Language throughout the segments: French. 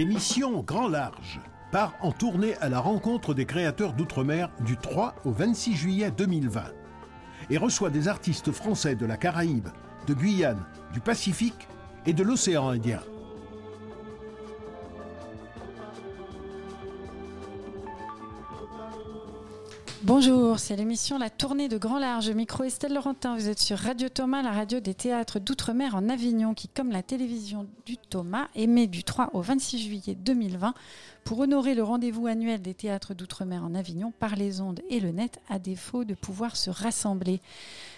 l'émission Grand Large part en tournée à la rencontre des créateurs d'outre-mer du 3 au 26 juillet 2020 et reçoit des artistes français de la Caraïbe, de Guyane, du Pacifique et de l'océan Indien. Bonjour, c'est l'émission La Tournée de Grand Large. Micro Estelle Laurentin, vous êtes sur Radio Thomas, la radio des théâtres d'outre-mer en Avignon, qui, comme la télévision du Thomas, émet du 3 au 26 juillet 2020 pour honorer le rendez-vous annuel des théâtres d'outre-mer en Avignon par les ondes et le net, à défaut de pouvoir se rassembler.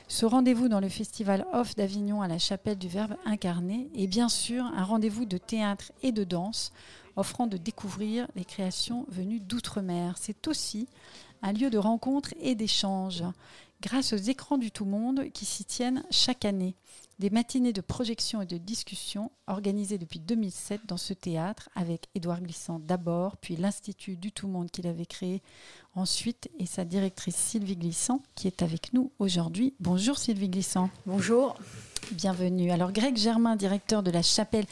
Ce rendez-vous dans le festival Off d'Avignon à la chapelle du Verbe incarné est bien sûr un rendez-vous de théâtre et de danse, offrant de découvrir les créations venues d'outre-mer. C'est aussi un lieu de rencontre et d'échange, grâce aux écrans du tout monde qui s'y tiennent chaque année. Des matinées de projection et de discussion organisées depuis 2007 dans ce théâtre avec Édouard Glissant d'abord, puis l'Institut du tout monde qu'il avait créé ensuite et sa directrice Sylvie Glissant qui est avec nous aujourd'hui. Bonjour Sylvie Glissant. Bonjour. Bienvenue. Alors Greg Germain, directeur de la chapelle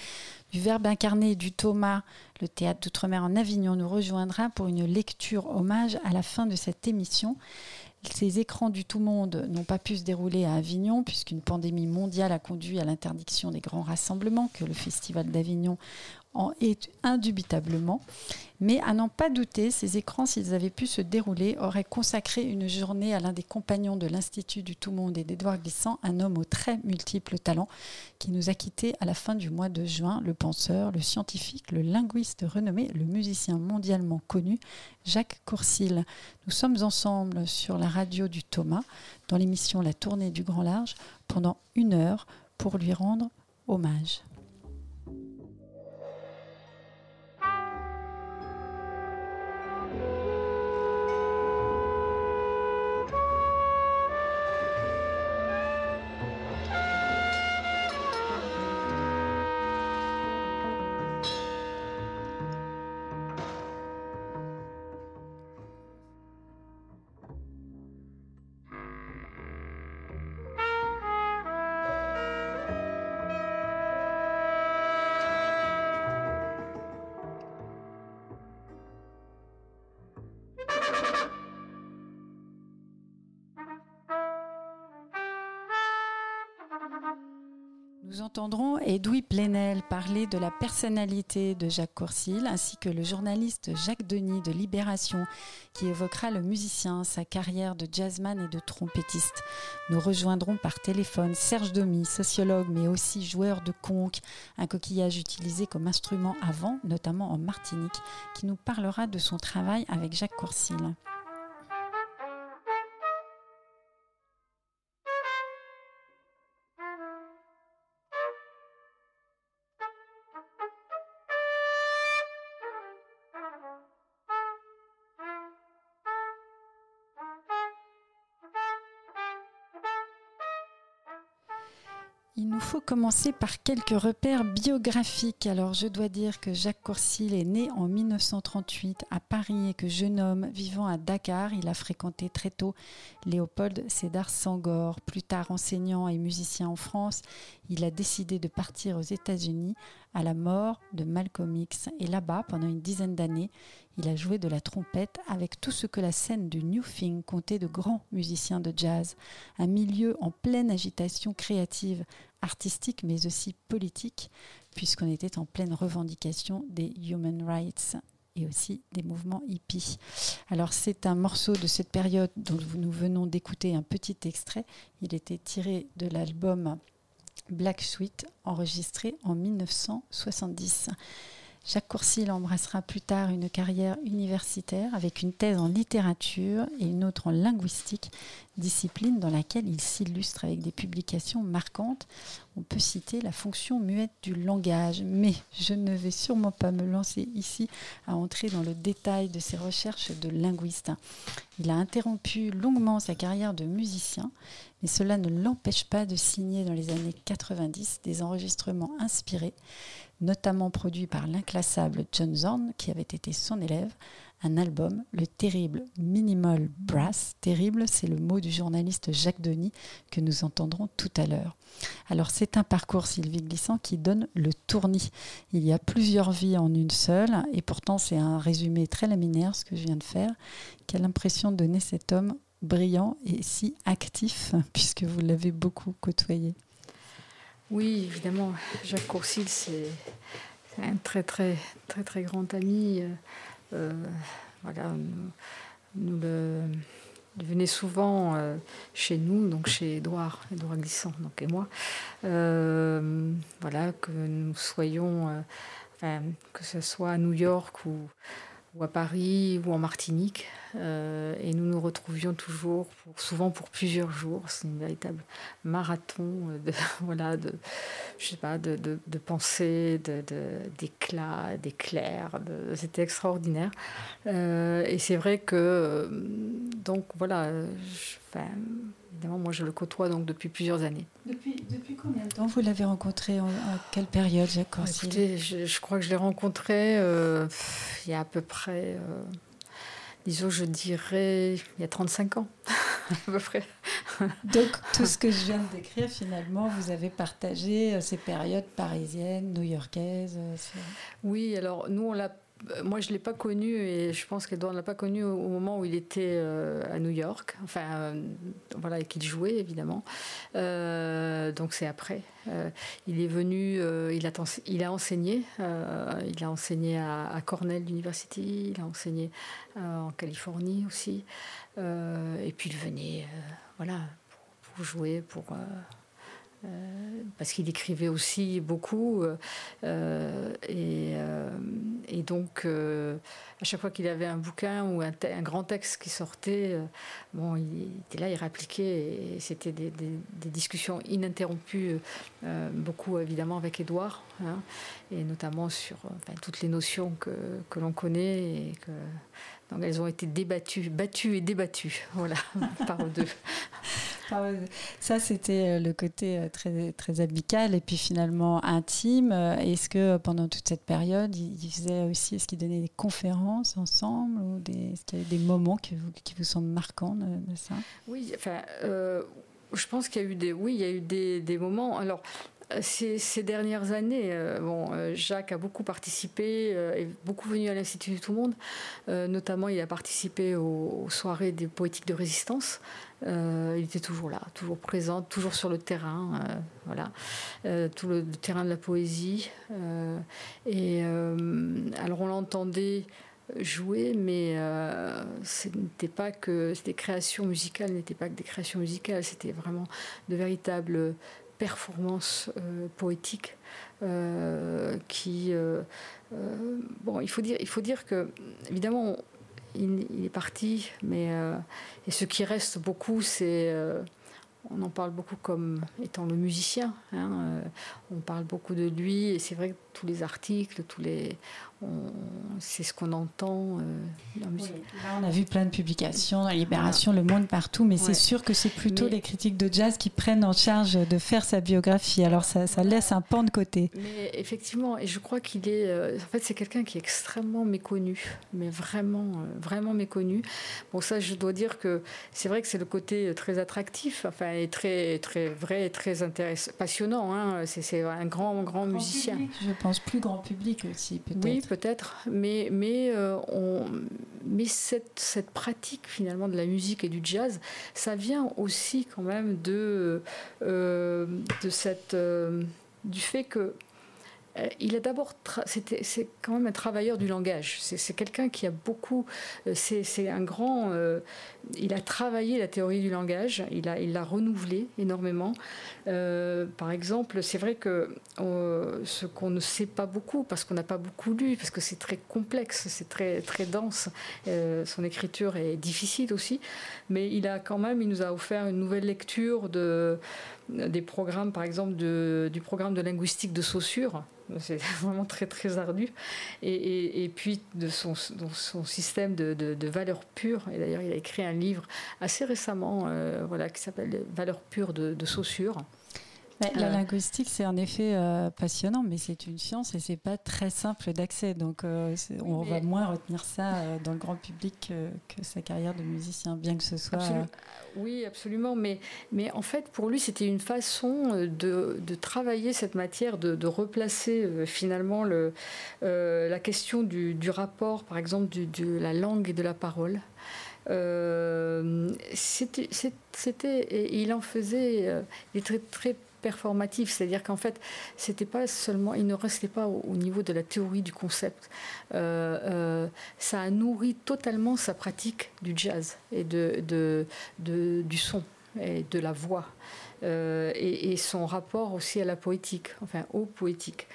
du Verbe incarné du Thomas, le théâtre d'outre-mer en Avignon, nous rejoindra pour une lecture hommage à la fin de cette émission. Ces écrans du tout monde n'ont pas pu se dérouler à Avignon puisqu'une pandémie mondiale a conduit à l'interdiction des grands rassemblements que le Festival d'Avignon est indubitablement. Mais à n'en pas douter, ces écrans, s'ils avaient pu se dérouler, auraient consacré une journée à l'un des compagnons de l'Institut du Tout Monde et d'Edouard Glissant, un homme aux très multiples talents, qui nous a quittés à la fin du mois de juin, le penseur, le scientifique, le linguiste renommé, le musicien mondialement connu, Jacques Courcil. Nous sommes ensemble sur la radio du Thomas, dans l'émission La Tournée du Grand Large, pendant une heure pour lui rendre hommage. Plenel parler de la personnalité de Jacques Courcil ainsi que le journaliste Jacques Denis de Libération qui évoquera le musicien, sa carrière de jazzman et de trompettiste. Nous rejoindrons par téléphone Serge Domy, sociologue mais aussi joueur de conque, un coquillage utilisé comme instrument avant, notamment en Martinique, qui nous parlera de son travail avec Jacques Courcil. Faut commencer par quelques repères biographiques. Alors, je dois dire que Jacques Courcil est né en 1938 à Paris et que jeune homme vivant à Dakar, il a fréquenté très tôt Léopold Sédar Sangor. Plus tard enseignant et musicien en France, il a décidé de partir aux États-Unis à la mort de Malcolm X. Et là-bas, pendant une dizaine d'années, il a joué de la trompette avec tout ce que la scène du New Thing comptait de grands musiciens de jazz. Un milieu en pleine agitation créative, artistique, mais aussi politique, puisqu'on était en pleine revendication des human rights et aussi des mouvements hippies. Alors c'est un morceau de cette période dont nous venons d'écouter un petit extrait. Il était tiré de l'album Black Sweet, enregistré en 1970. Jacques Courcil embrassera plus tard une carrière universitaire avec une thèse en littérature et une autre en linguistique, discipline dans laquelle il s'illustre avec des publications marquantes. On peut citer la fonction muette du langage, mais je ne vais sûrement pas me lancer ici à entrer dans le détail de ses recherches de linguiste. Il a interrompu longuement sa carrière de musicien, mais cela ne l'empêche pas de signer dans les années 90 des enregistrements inspirés notamment produit par l'inclassable John Zorn, qui avait été son élève, un album, le terrible Minimal Brass. Terrible, c'est le mot du journaliste Jacques Denis que nous entendrons tout à l'heure. Alors c'est un parcours Sylvie Glissant qui donne le tournis. Il y a plusieurs vies en une seule et pourtant c'est un résumé très laminaire ce que je viens de faire. Quelle impression donner cet homme brillant et si actif puisque vous l'avez beaucoup côtoyé. Oui, évidemment, Jacques Courcil, c'est un très très très très grand ami. Euh, voilà, nous, le, il venait souvent euh, chez nous, donc chez Édouard, Édouard Glissant, donc et moi. Euh, voilà, que nous soyons, que ce soit à New York ou ou à Paris ou en Martinique. Euh, et nous nous retrouvions toujours, souvent pour plusieurs jours. C'est une véritable marathon de, voilà, de, je sais pas, de, de, de pensée, d'éclat, d'éclair. C'était extraordinaire. Euh, et c'est vrai que, euh, donc voilà, Évidemment, moi, je le côtoie donc depuis plusieurs années. Depuis, depuis combien de temps vous l'avez rencontré en, quelle période, Jacques Corsil je, crois que je l'ai rencontré euh, il y a à peu près, euh, disons, je dirais, il y a 35 ans, à peu près. Donc, tout ce que je viens de décrire, finalement, vous avez partagé euh, ces périodes parisiennes, new-yorkaises Oui, alors nous, on l'a moi, je ne l'ai pas connu et je pense qu'Edouard ne l'a pas connu au, moment où il était euh, à New York, enfin, euh, voilà, et qu'il jouait évidemment. donc c'est après. il est venu, il a enseigné, il a enseigné à, Cornell University, il a enseigné en Californie aussi, et puis il venait, voilà, pour jouer, pour euh, parce qu'il écrivait aussi beaucoup. Euh, euh, et, donc, à chaque fois qu'il avait un bouquin ou un, grand texte qui sortait, bon, il, était là, il réappliquait. Et c'était des, discussions ininterrompues, beaucoup évidemment avec Édouard, hein, et notamment sur toutes les notions que, que l'on connaît et que donc elles ont été débattues, battues et débattues, voilà, par eux deux. Ça, c'était euh, le côté euh, très, très amical et puis finalement intime. Euh, est-ce que pendant toute cette période, ils faisaient aussi, est-ce qu'ils donnaient des conférences ensemble ou des, est-ce qu'il y a eu des moments qui vous, qui vous semblent marquants de, ça? Oui, enfin, je pense qu'il y a eu des, oui, il y a eu des, des moments. Alors, ces, dernières années, euh, bon, euh, Jacques a beaucoup participé, euh, est beaucoup venu à l'Institut du Tout-Monde. notamment, il a participé aux, soirées des poétiques de résistance. il était toujours là, toujours présent, toujours sur le terrain, voilà, tout le, terrain de la poésie. et alors, on l'entendait jouer, mais ce n'était pas que des créations musicales, n'étaient pas que des créations musicales, c'était vraiment de véritables performance euh, poétique euh, qui euh, bon il faut dire il faut dire que évidemment il, est parti mais et ce qui reste beaucoup c'est on en parle beaucoup comme étant le musicien. Hein, on parle beaucoup de lui et c'est vrai que tous les articles, tous les, c'est ce qu'on entend euh, on a vu plein de publications dans Libération, Le Monde, partout, mais c'est sûr que c'est plutôt les critiques de jazz qui prennent en charge de faire sa biographie. Alors ça, ça laisse un pan de côté. Mais effectivement, et je crois qu'il est. Euh, en fait, c'est quelqu'un qui est extrêmement méconnu, mais vraiment, euh, vraiment méconnu. Bon, ça, je dois dire que c'est vrai que c'est le côté très attractif, enfin, et très, très vrai, et très intéressant, passionnant. Hein. C'est un grand, grand, musicien. je pense plus grand public aussi, peut-être. Oui, peut-être, mais, mais, euh, on, mais cette, cette, pratique finalement de la musique et du jazz, ça vient aussi quand même de, euh, de cette, euh, du fait que il a d'abord, c'est quand même un travailleur du langage. C'est quelqu'un qui a beaucoup, euh, c'est un grand, euh, il a travaillé la théorie du langage, il l'a il renouvelé énormément. par exemple, c'est vrai que ce qu'on ne sait pas beaucoup, parce qu'on n'a pas beaucoup lu, parce que c'est très complexe, c'est très, très dense, son écriture est difficile aussi, mais il a quand même, il nous a offert une nouvelle lecture de, des programmes, par exemple, du programme de linguistique de Saussure c'est vraiment très très ardu. Et, puis de son, son système de, valeurs pures. Et d'ailleurs, il a écrit un livre assez récemment, euh, voilà, qui s'appelle Valeurs pures de, de La euh, linguistique, c'est en effet euh, passionnant, mais c'est une science et c'est pas très simple d'accès. Donc, euh, on va moins retenir ça dans le grand public que, sa carrière de musicien, bien que ce soit. Oui, absolument. Mais, mais en fait, pour lui, c'était une façon de, de, travailler cette matière, de, de replacer finalement le, la question du, du, rapport, par exemple, du, de la langue et de la parole. c'était, c'était, il en faisait, il était très, très performatif, c'est-à-dire qu'en fait, c'était pas seulement, il ne restait pas au, niveau de la théorie du concept. Euh, euh, ça a nourri totalement sa pratique du jazz et de, de, du son et de la voix. Euh, et, son rapport aussi à la poétique, enfin au poétique.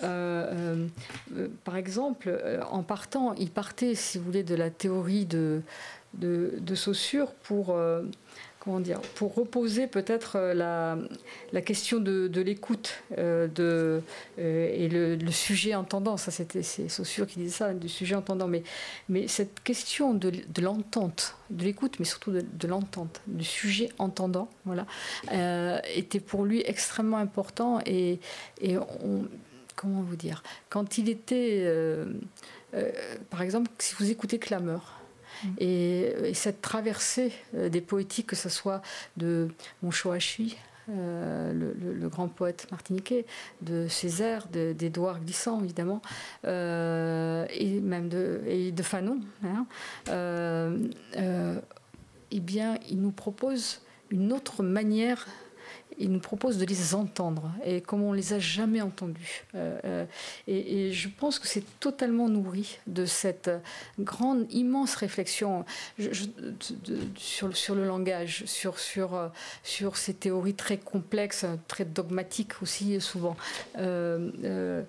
par exemple, en partant, il partait, si vous voulez, de la théorie de, de, de Saussure pour dire, pour reposer peut-être euh, la, question de, l'écoute euh, euh, et le, sujet entendant. Ça, c'était c'est Saussure qui disait ça, du sujet entendant. Mais, mais cette question de, l'entente, de l'écoute, mais surtout de, l'entente, du sujet entendant, voilà, était pour lui extrêmement important. Et, et comment vous dire Quand il était, par exemple, si vous écoutez Clameur, et, cette traversée euh, des poétiques, que ce soit de Monchoachi, euh, le, grand poète martiniquais, de Césaire, d'Édouard Glissant, évidemment, euh, et même de Fanon, hein, eh bien, il nous propose une autre manière il nous propose de les entendre et comme on les a jamais entendus. Euh, euh, et, je pense que c'est totalement nourri de cette grande, immense réflexion sur, le langage, sur, sur, euh, sur ces théories très complexes, très dogmatiques aussi souvent. je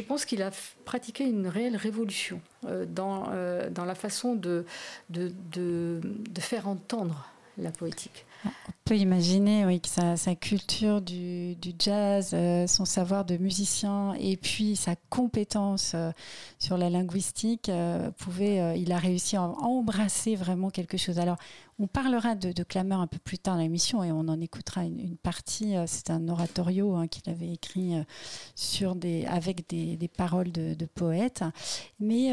pense qu'il a pratiqué une réelle révolution dans, dans la façon de, de, de faire entendre la poétique. On peut imaginer oui, que sa, culture du, jazz, euh, son savoir de musicien et puis sa compétence euh, sur la linguistique, euh, pouvait, il a réussi à embrasser vraiment quelque chose. Alors, on parlera de, Clameur un peu plus tard dans l'émission et on en écoutera une, partie. C'est un oratorio hein, qu'il avait écrit des, avec des, paroles de, de, poètes. Mais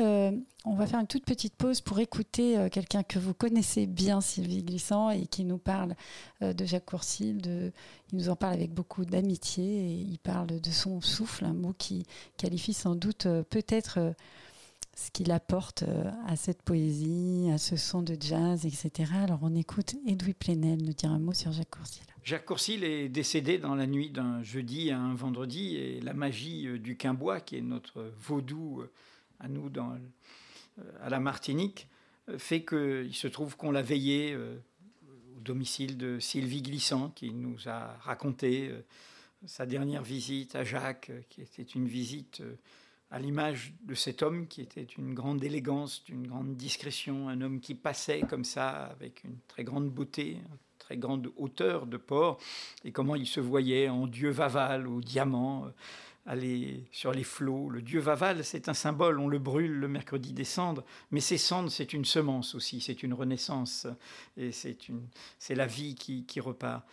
on va faire une toute petite pause pour écouter quelqu'un que vous connaissez bien, Sylvie Glissant, et qui nous parle euh, de Jacques Courcil. De, il nous en parle avec beaucoup d'amitié et il parle de son souffle, un mot qui qualifie sans doute euh, peut-être euh, ce qu'il apporte à cette poésie, à ce son de jazz, etc. Alors on écoute Edoui Plenel nous dire un mot sur Jacques Courcil. Jacques Courcil est décédé dans la nuit d'un jeudi à un vendredi et la magie du Quimbois, qui est notre vaudou à nous dans, à la Martinique, fait qu'il se trouve qu'on l'a veillé domicile de Sylvie Glissant, qui nous a raconté euh, sa dernière visite à Jacques, euh, qui était une visite euh, à l'image de cet homme qui était une grande élégance, d'une grande discrétion, un homme qui passait comme ça avec une très grande beauté, une très grande hauteur de port, et comment il se voyait en dieu Vaval au diamant, aller sur les flots. Le dieu Vaval, c'est un symbole, on le brûle le mercredi des cendres, mais ces cendres, c'est une semence aussi, c'est une renaissance, et c'est, la vie qui, repart.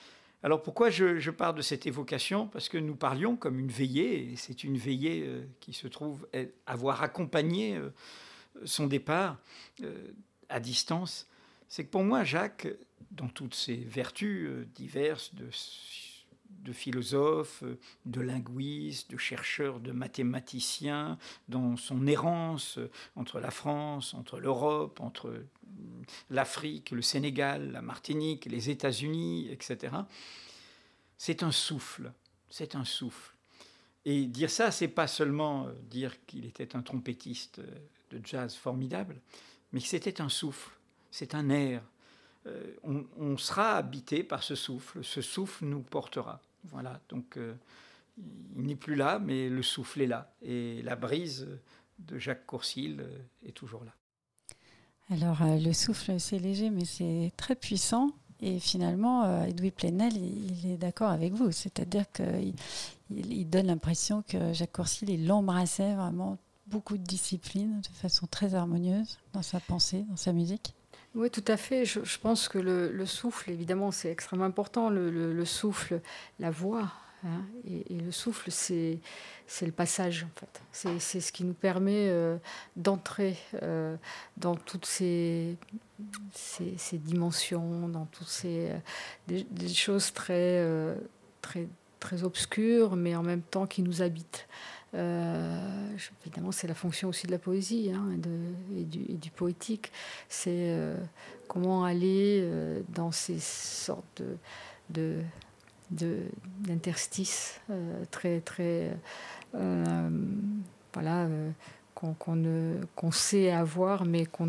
Alors pourquoi je, je, pars de cette évocation? Parce que nous parlions comme une veillée, et c'est une veillée euh, qui se trouve avoir accompagné euh, son départ euh, à distance. C'est que pour moi, Jacques, dans toutes ses vertus diverses de de philosophes, de linguistes, de chercheurs, de mathématiciens, dans son errance entre la France, entre l'Europe, entre l'Afrique, le Sénégal, la Martinique, les États-Unis, etc. C'est un souffle, c'est un souffle. Et dire ça, c'est pas seulement dire qu'il était un trompettiste de jazz formidable, mais c'était un souffle, c'est un air, euh, on, sera habité par ce souffle, ce souffle nous portera. Voilà, donc euh, il n'est plus là, mais le souffle est là. Et la brise de Jacques Courcil euh, est toujours là. Alors, le souffle, c'est léger, mais c'est très puissant. Et finalement, Edoui Plenel, il, est d'accord avec vous. C'est-à-dire qu'il il, donne l'impression que Jacques Courcil, il embrassait vraiment beaucoup de disciplines de façon très harmonieuse dans sa pensée, dans sa musique. Oui, tout à fait. Je, pense que le, souffle, évidemment, c'est extrêmement important. Le, souffle, la voix. Hein, et, le souffle, c'est le passage, en fait. C'est ce qui nous permet euh, d'entrer euh, dans toutes ces, ces, dimensions, dans toutes ces des, choses très, très, très obscures, mais en même temps qui nous habitent. Euh, évidemment, c'est la fonction aussi de la poésie hein, et, du, poétique. C'est euh, comment aller euh, dans ces sortes de, d'interstices très très voilà qu'on qu'on sait avoir mais qu'on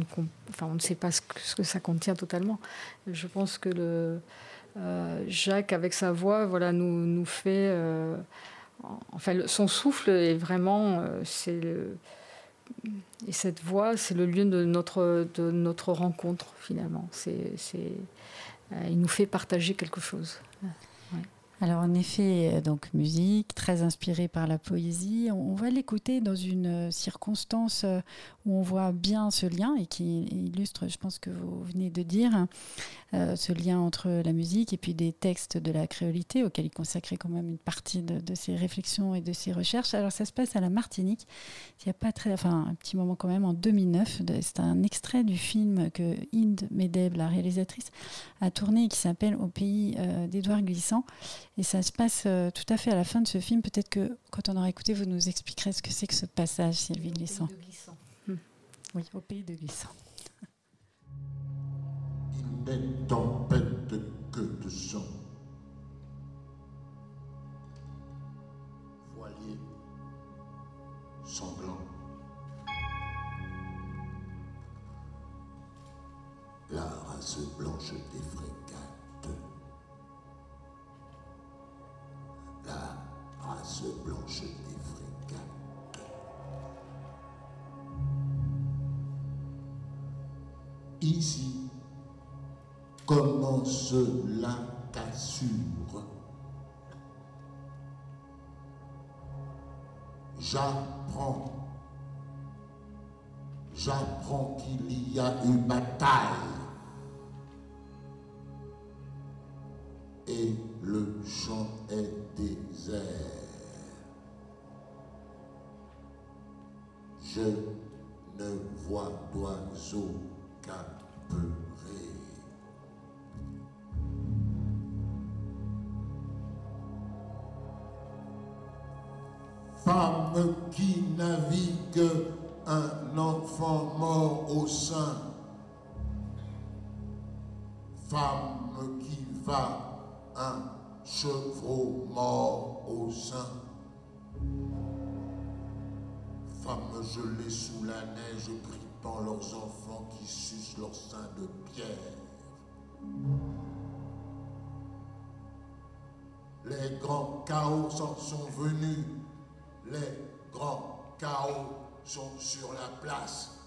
enfin on ne sait pas ce que, ça contient totalement je pense que le Jacques avec sa voix voilà nous nous fait enfin, son souffle est vraiment, euh, c'est et cette voix, c'est le lieu de notre, de notre rencontre finalement. C'est, euh, il nous fait partager quelque chose. Alors en effet, euh, donc musique très inspirée par la poésie. On va l'écouter dans une circonstance où on voit bien ce lien et qui illustre, je pense que vous venez de dire, euh, ce lien entre la musique et puis des textes de la créolité auxquels il consacrait quand même une partie de, ses réflexions et de ses recherches. Alors ça se passe à la Martinique, il n'y a pas très, enfin un petit moment quand même en 2009. C'est un extrait du film que Inde Medeb, la réalisatrice, a tourné qui s'appelle Au pays euh, d'Édouard Glissant. Et ça se passe euh, tout à fait à la fin de ce film. Peut-être que quand on aura écouté, vous nous expliquerez ce que c'est que ce passage, Sylvie Glissant. Oui, au pays de Glissant n'est tempête que de sang. Voilier sanglant. La race blanche des frégates. La race blanche des Ici, comment cela t'assure? J'apprends, j'apprends qu'il y a une bataille femme qui va un chevreau mort au sein, femme gelée sous la neige grippant leurs enfants qui sucent leur sein de pierre. Les grands chaos sont venus les grands chaos sont sur la place.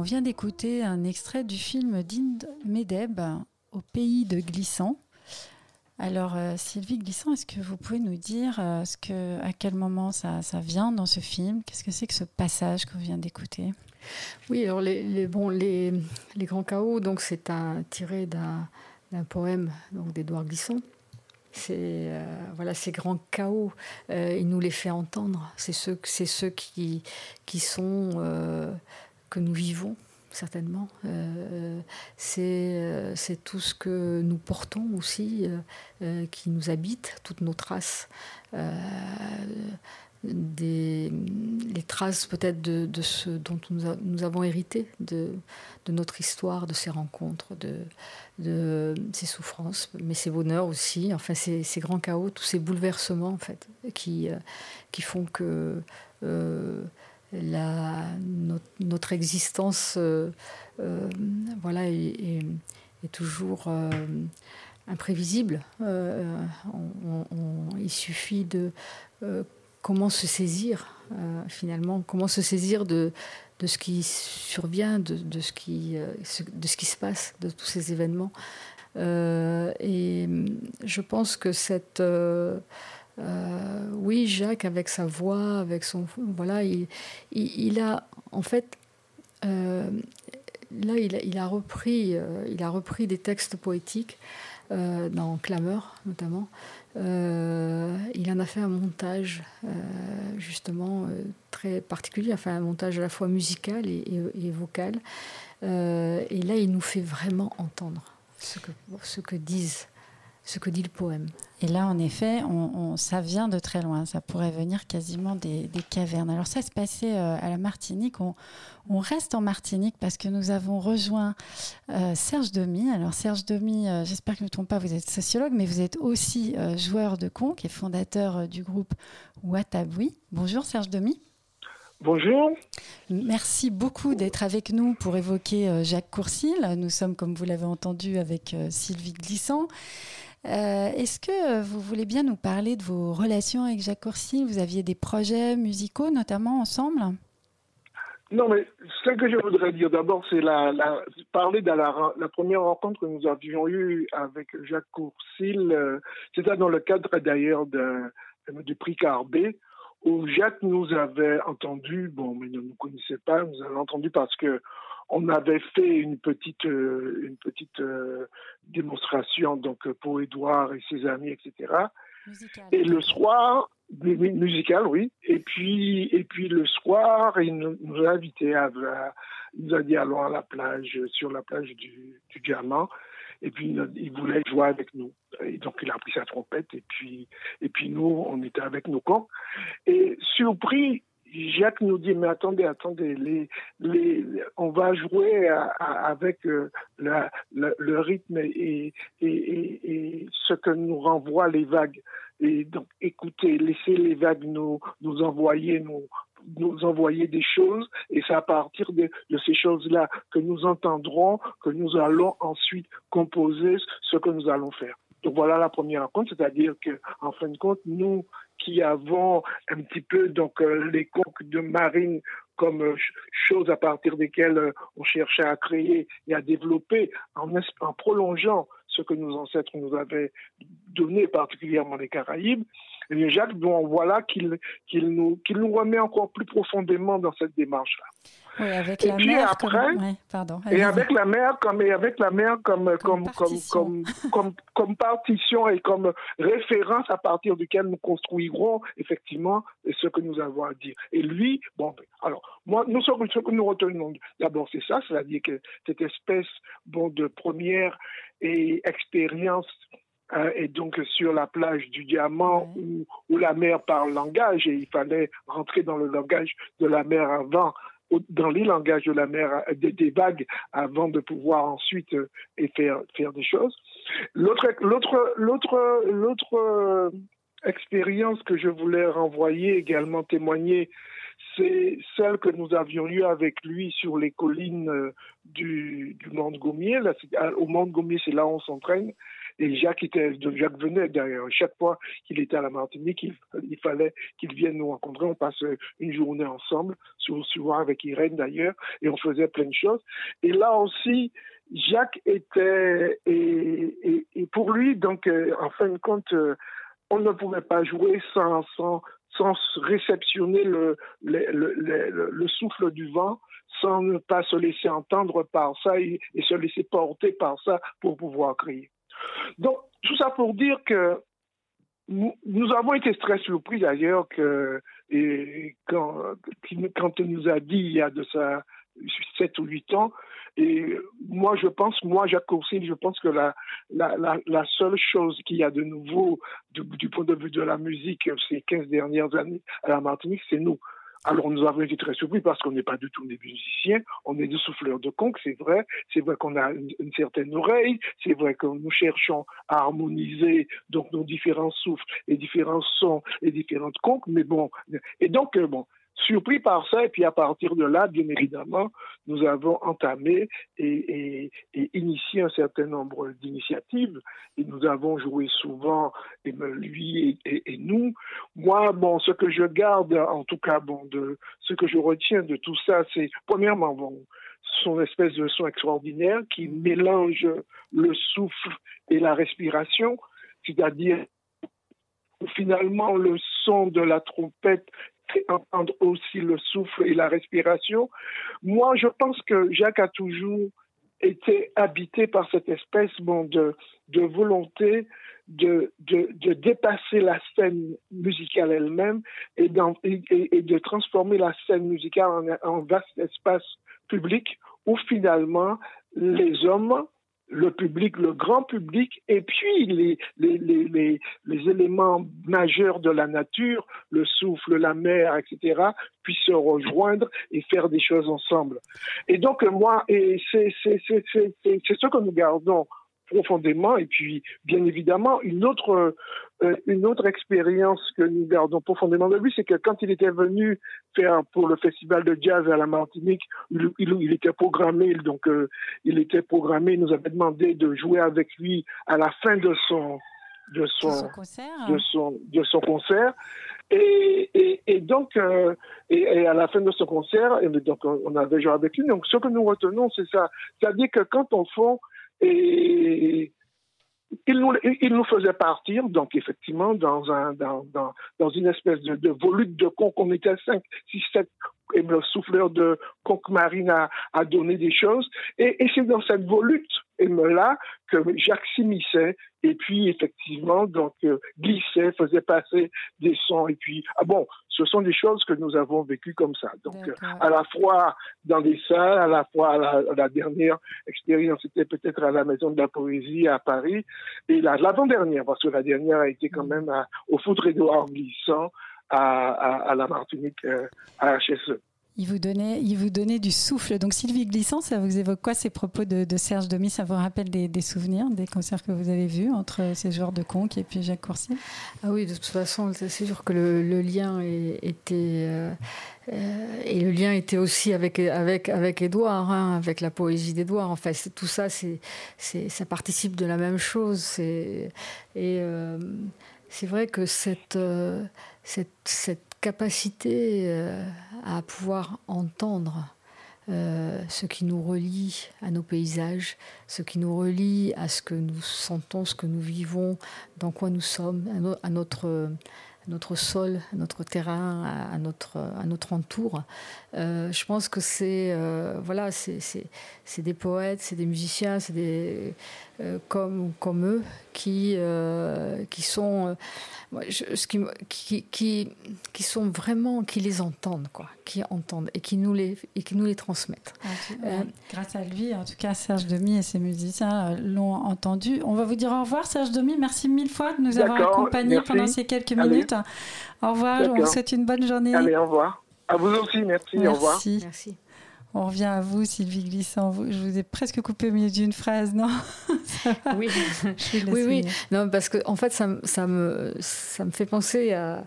On vient d'écouter un extrait du film d'Inde Medeb, Au pays de Glissant. Alors, euh, Sylvie Glissant, est-ce que vous pouvez nous dire euh, que, à quel moment ça, vient dans ce film? Qu'est-ce que c'est que ce passage qu'on vient d'écouter? Oui, alors les, les, bon, les, les grands chaos, donc c'est un, tiré d'un, poème donc, d'Édouard Glissant. C'est euh, voilà ces grands chaos, il nous les fait entendre. C'est ceux, c'est ceux qui, qui sont que nous vivons. certainement. c'est tout ce que nous portons aussi, qui nous habite, toutes nos traces des, les traces peut-être de, ce dont nous, avons hérité, de, notre histoire, de ces rencontres, de, ces souffrances, mais ces bonheurs aussi, enfin ces, grands chaos, tous ces bouleversements en fait, qui, euh, font que euh, notre, existence euh, euh voilà, est, toujours euh, imprévisible. Il suffit de comment se saisir finalement, comment se saisir de, de ce qui survient, de, de, ce qui, de ce qui se passe, de tous ces événements. Et je pense que cette... Euh, oui, Jacques, avec sa voix, avec son... Voilà, il, il, a en fait... là, il a, repris, il a repris des textes poétiques dans Clameur, notamment, euh, il en a fait un montage euh, justement euh, très particulier, enfin un montage à la fois musical et, et, vocal. Euh, et là, il nous fait vraiment entendre ce que, ce que disent ce que dit le poème. Et là, en effet, on, on, ça vient de très loin. Ça pourrait venir quasiment des, des cavernes. Alors ça se passait euh, à la Martinique. On, on, reste en Martinique parce que nous avons rejoint euh, Serge Demy. Alors Serge Demy, euh, j'espère que je ne me trompe pas, vous êtes sociologue, mais vous êtes aussi euh, joueur de conque et fondateur euh, du groupe Wataboui. Bonjour Serge Demy. Bonjour. Merci beaucoup d'être avec nous pour évoquer euh, Jacques Courcil. Nous sommes, comme vous l'avez entendu, avec euh, Sylvie Glissant. Euh, Est-ce que vous voulez bien nous parler de vos relations avec Jacques Courcil Vous aviez des projets musicaux notamment ensemble? Non, mais ce que je voudrais dire d'abord, c'est parler de la, première rencontre que nous avions eue avec Jacques Courcil. Euh, C'était dans le cadre d'ailleurs du prix Carbet, où Jacques nous avait entendu, bon, mais ne nous connaissait pas, nous avait entendu parce que on avait fait une petite, euh, une petite euh, démonstration donc pour Édouard et ses amis, etc. Musical. Et le soir, musical, oui. Et puis, et puis le soir, il nous, nous a invités à, à, il nous a dit allons à la plage, sur la plage du, du Diamant. Et puis il voulait jouer avec nous. Et donc il a pris sa trompette et puis et puis nous on était avec nos camps. Et surpris, Jacques nous dit mais attendez attendez on va jouer avec euh, le rythme et, ce que nous renvoient les vagues et donc écoutez laissez les vagues nous nous envoyer nous nous envoyer des choses et c'est à partir de, ces choses-là que nous entendrons que nous allons ensuite composer ce que nous allons faire. Donc voilà la première rencontre, c'est-à-dire que en fin de compte, nous qui avons un petit peu donc euh, les coques de marine comme euh, choses à partir desquelles euh, on cherchait à créer et à développer en prolongeant ce que nos ancêtres nous avaient donné, particulièrement les Caraïbes, et Jacques, bon, voilà qu'il qu nous, qu nous remet encore plus profondément dans cette démarche-là. Oui, avec et la puis après, comme... ouais, pardon, et avec la mer comme et avec la mer comme comme comme comme, comme, comme partition et comme référence à partir duquel nous construirons effectivement ce que nous avons à dire. Et lui, bon, alors moi, nous ce que nous retenons d'abord c'est ça, c'est-à-dire que cette espèce bon de première et expérience euh, et donc sur la plage du diamant ouais. où, où, la mer parle langage et il fallait rentrer dans le langage de la mer avant dans les langages de la mer des, des vagues avant de pouvoir ensuite euh, et faire faire des choses l'autre l'autre l'autre l'autre euh, expérience que je voulais renvoyer également témoigner c'est celle que nous avions eue avec lui sur les collines euh, du, du Mont Gommier. Là, au Mont Gommier, c'est là où on s'entraîne. Et Jacques, venait derrière. Chaque fois qu'il était à la Martinique, il, fallait qu'il vienne nous rencontrer. On passe une journée ensemble, souvent avec Irène d'ailleurs, et on faisait plein de choses. Et là aussi, Jacques était, et, pour lui, donc, euh, en fin de compte, euh, on ne pouvait pas jouer sans, sans, sans réceptionner le, le, souffle du vent, sans ne pas se laisser entendre par ça et, et, se laisser porter par ça pour pouvoir crier. Donc, tout ça pour dire que nous, avons été très surpris d'ailleurs et quand, il nous a dit il y a de ça 7 ou 8 ans. Et moi, je pense, moi, Jacques Courcine, je pense que la, la, la, seule chose qu'il y a de nouveau du, du, point de vue de la musique ces 15 dernières années à la Martinique, c'est nous. Alors nous avons été très surpris parce qu'on n'est pas du tout des musiciens, on est des souffleurs de conques, c'est vrai. C'est vrai qu'on a une, certaine oreille, c'est vrai que nous cherchons à harmoniser donc nos différents souffles, et différents sons, et différentes conques, mais bon. Et donc euh, bon, surpris par ça. Et puis à partir de là, bien évidemment, nous avons entamé et, initié un certain nombre d'initiatives. Et nous avons joué souvent, et lui et, nous. Moi, bon, ce que je garde, en tout cas, bon, de ce que je retiens de tout ça, c'est premièrement, bon, son espèce de son extraordinaire qui mélange le souffle et la respiration, c'est-à-dire finalement le son de la trompette entendre aussi le souffle et la respiration. Moi, je pense que Jacques a toujours été habité par cette espèce de, de volonté de, de, de, dépasser la scène musicale elle-même et, de transformer la scène musicale en, en vaste espace public où finalement les hommes le public, le grand public, et puis les, les, les, les, éléments majeurs de la nature, le souffle, la mer, etc., puissent se rejoindre et faire des choses ensemble. Et donc, moi, et c'est ce que nous gardons profondément. Et puis, bien évidemment, une autre, euh, une autre expérience que nous gardons profondément de lui, c'est que quand il était venu faire pour le festival de jazz à la Martinique, il, il, était programmé, donc euh, il était programmé, il nous avait demandé de jouer avec lui à la fin de son de son, concert, de son, de son concert. Et, et, et donc, euh, et, à la fin de ce concert, et donc on avait joué avec lui. Donc, ce que nous retenons, c'est ça. C'est-à-dire que quand on fait et il nous, il nous faisait partir, donc effectivement, dans, un, dans, dans, dans une espèce de, de volute de con qu'on était 5, 6, 7 et le souffleur de Conque Marine a, a, donné des choses. Et, et c'est dans cette volute là que Jacques s'immisçait et puis effectivement donc euh, glissait, faisait passer des sons et puis ah bon, ce sont des choses que nous avons vécues comme ça. Donc à la fois dans des salles, à la fois la, la dernière expérience c'était peut-être à la Maison de la Poésie à Paris et l'avant-dernière parce que la dernière a été quand mm. même au Foudre Édouard glissant à, la Martinique, euh, à HSE. Il vous, donnait, il vous donnait du souffle. Donc Sylvie Glissant, ça vous évoque quoi ces propos de, Serge Domy Ça vous rappelle des, souvenirs, des concerts que vous avez vus entre ces joueurs de conque et puis Jacques Courcy? Ah oui, de toute façon, c'est sûr que le, lien était... Euh, euh, et le lien était aussi avec avec avec Édouard, hein, avec la poésie d'Édouard. En fait, tout ça, c'est ça participe de la même chose. Et c'est vrai que cette cette, capacité euh, à pouvoir entendre euh, ce qui nous relie à nos paysages, ce qui nous relie à ce que nous sentons, ce que nous vivons, dans quoi nous sommes, à, notre, notre sol, à notre terrain, à, notre, à notre entour. Euh, je pense que c'est voilà, c'est des poètes, c'est des musiciens, c'est des comme comme eux qui qui sont ce qui, qui, qui, sont vraiment, qui les entendent, quoi, qui entendent et qui nous les, et qui nous les transmettent. Ah, euh, grâce à lui, en tout cas, Serge Demy et ses musiciens euh, l'ont entendu. On va vous dire au revoir, Serge Demy. Merci mille fois de nous avoir accompagnés pendant ces quelques minutes. Au revoir, on vous souhaite une bonne journée. Allez, au revoir. À vous aussi, merci. merci. Au revoir. Merci. On revient à vous, Sylvie Glissant. Je vous ai presque coupé au milieu d'une phrase, non Oui, oui, oui. Non, parce que en fait, ça, ça, me, ça me fait penser à,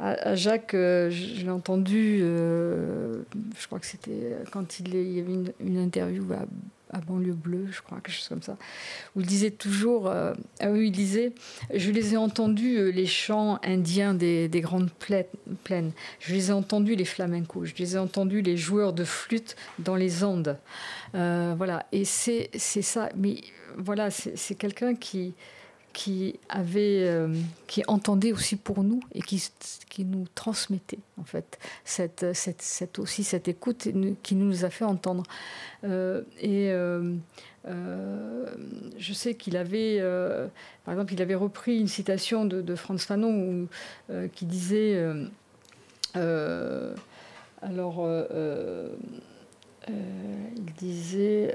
à, Jacques. Euh, je l'ai entendu, euh, je crois que c'était quand il, y avait une, une interview à à banlieue bleue, je crois, quelque chose comme ça, où il disait toujours, euh, ah il disait, je les ai entendus, euh, les chants indiens des, des, grandes plaines, je les ai entendus, les flamencos, je les ai entendus, les joueurs de flûte dans les Andes. Euh, voilà, et c'est ça, mais voilà, c'est quelqu'un qui, qui avait, euh, qui entendait aussi pour nous et qui, qui nous transmettait en fait cette, cette, aussi cette écoute qui nous a fait entendre. Euh, et euh, je sais qu'il avait, par exemple, il avait repris une citation de, de Franz Fanon qui disait, alors il disait.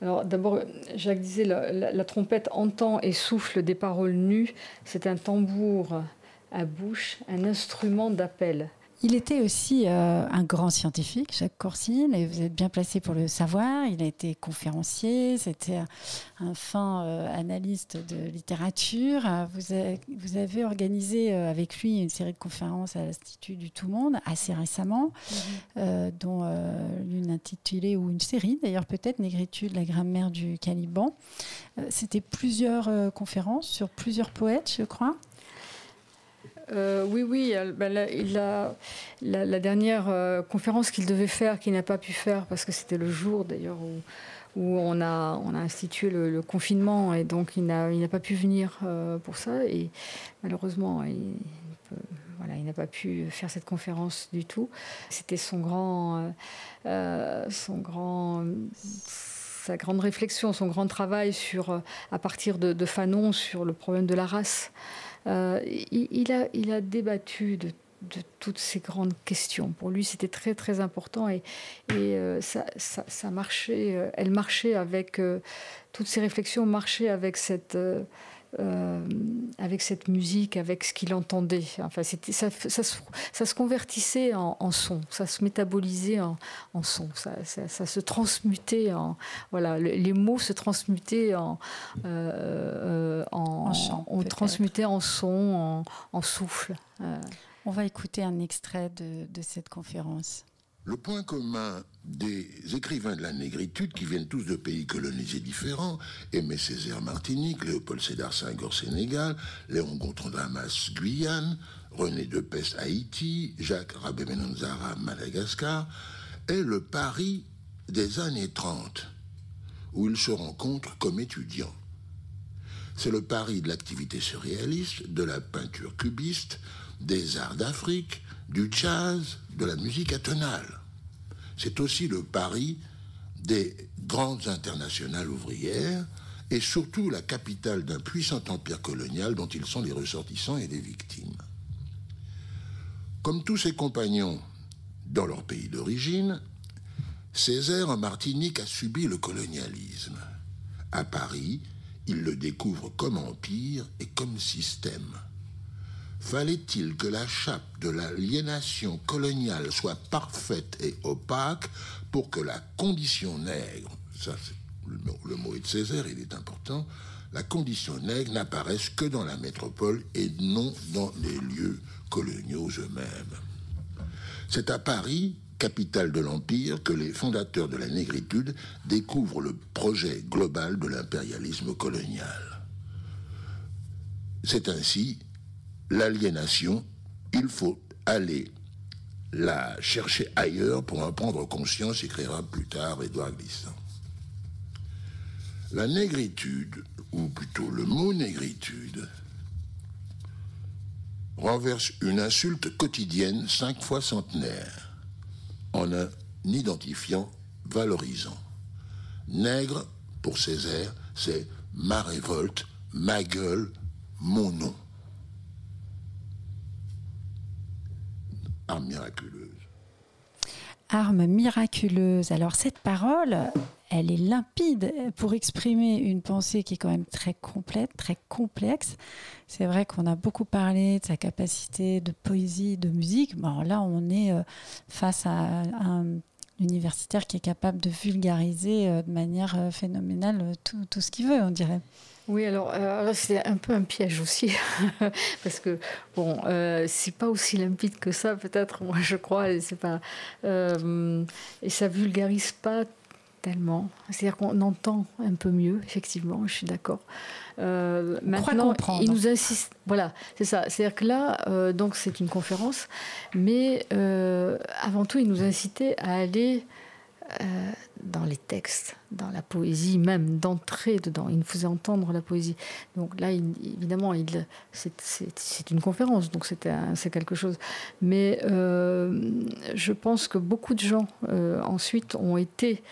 Alors d'abord, Jacques disait la, trompette entend et souffle des paroles nues. C'est un tambour à bouche, un instrument d'appel. Il était aussi euh, un grand scientifique, Jacques Courcine, et vous êtes bien placé pour le savoir. Il a été conférencier, c'était un fin euh, analyste de littérature. Vous avez, vous avez organisé euh, avec lui une série de conférences à l'Institut du Tout Monde assez récemment, mhm. dont l'une intitulée, ou une série d'ailleurs peut-être, Négritude, la grammaire du Caliban. c'était plusieurs conférences sur plusieurs poètes, je crois. Euh, oui, oui. Ben la, dernière euh, conférence qu'il devait faire, qu'il n'a pas pu faire, parce que c'était le jour d'ailleurs où, on, a, institué le, confinement, et donc il n'a, pas pu venir euh, pour ça. Et malheureusement, il, voilà, il n'a pas pu faire cette conférence du tout. C'était son grand, son grand sa grande réflexion, son grand travail sur, à partir de Fanon sur le problème de la race. Euh, il, a, il a débattu de toutes ces grandes questions. Pour lui, c'était très très important et, et euh, ça, ça, marchait. Euh, elle marchait avec toutes ces réflexions, marchaient avec cette euh, avec cette musique, avec ce qu'il entendait. Enfin, ça, ça, ça, se convertissait en, son, ça se métabolisait en, en son, ça, se transmutait en. Voilà, les mots se transmutaient en. Euh, en, chant, on transmutait en son, en, souffle. Euh. On va écouter un extrait de, de cette conférence. Le point commun des écrivains de la négritude, qui viennent tous de pays colonisés différents, Aimé Césaire Martinique, Léopold Sédar Senghor Sénégal, Léon Gontran Damas Guyane, René Depès Haïti, Jacques Rabé Madagascar, est le Paris des années 30, où ils se rencontrent comme étudiants. C'est le Paris de l'activité surréaliste, de la peinture cubiste, des arts d'Afrique, du jazz, de la musique atonale. C'est aussi le Paris des grandes internationales ouvrières et surtout la capitale d'un puissant empire colonial dont ils sont les ressortissants et les victimes. Comme tous ses compagnons dans leur pays d'origine, Césaire en Martinique a subi le colonialisme. À Paris, il le découvre comme empire et comme système. Fallait-il que la chape de l'aliénation coloniale soit parfaite et opaque pour que la condition nègre, ça le, le mot est de Césaire, il est important, la condition nègre n'apparaisse que dans la métropole et non dans les lieux coloniaux eux-mêmes? C'est à Paris, capitale de l'Empire, que les fondateurs de la négritude découvrent le projet global de l'impérialisme colonial. C'est ainsi l'aliénation, il faut aller la chercher ailleurs pour en prendre conscience, écrira plus tard Édouard Glissant. La négritude, ou plutôt le mot négritude, renverse une insulte quotidienne cinq fois centenaire en un identifiant valorisant. Nègre, pour Césaire, c'est ma révolte, ma gueule, mon nom. Arme miraculeuse. Arme miraculeuse. Alors cette parole, elle est limpide pour exprimer une pensée qui est quand même très complète, très complexe. C'est vrai qu'on a beaucoup parlé de sa capacité de poésie, de musique. Bon, là, on est euh, face à un universitaire qui est capable de vulgariser euh, de manière euh, phénoménale tout, tout ce qu'il veut, on dirait. Oui, alors, euh, c'est un peu un piège aussi, parce que bon, euh, c'est pas aussi limpide que ça, peut-être, moi je crois, et c'est pas, euh, et ça vulgarise pas tellement. C'est-à-dire qu'on entend un peu mieux, effectivement, je suis d'accord. maintenant, il nous insiste. Voilà, c'est ça. C'est-à-dire que là, donc c'est une conférence, mais avant tout, il nous incitait à aller euh, dans les textes, dans la poésie même, d'entrer dedans. Il nous faisait entendre la poésie. Donc là, évidemment, c'est, une conférence, donc c'est quelque chose. Mais euh, je pense que beaucoup de gens, euh, ensuite, ont été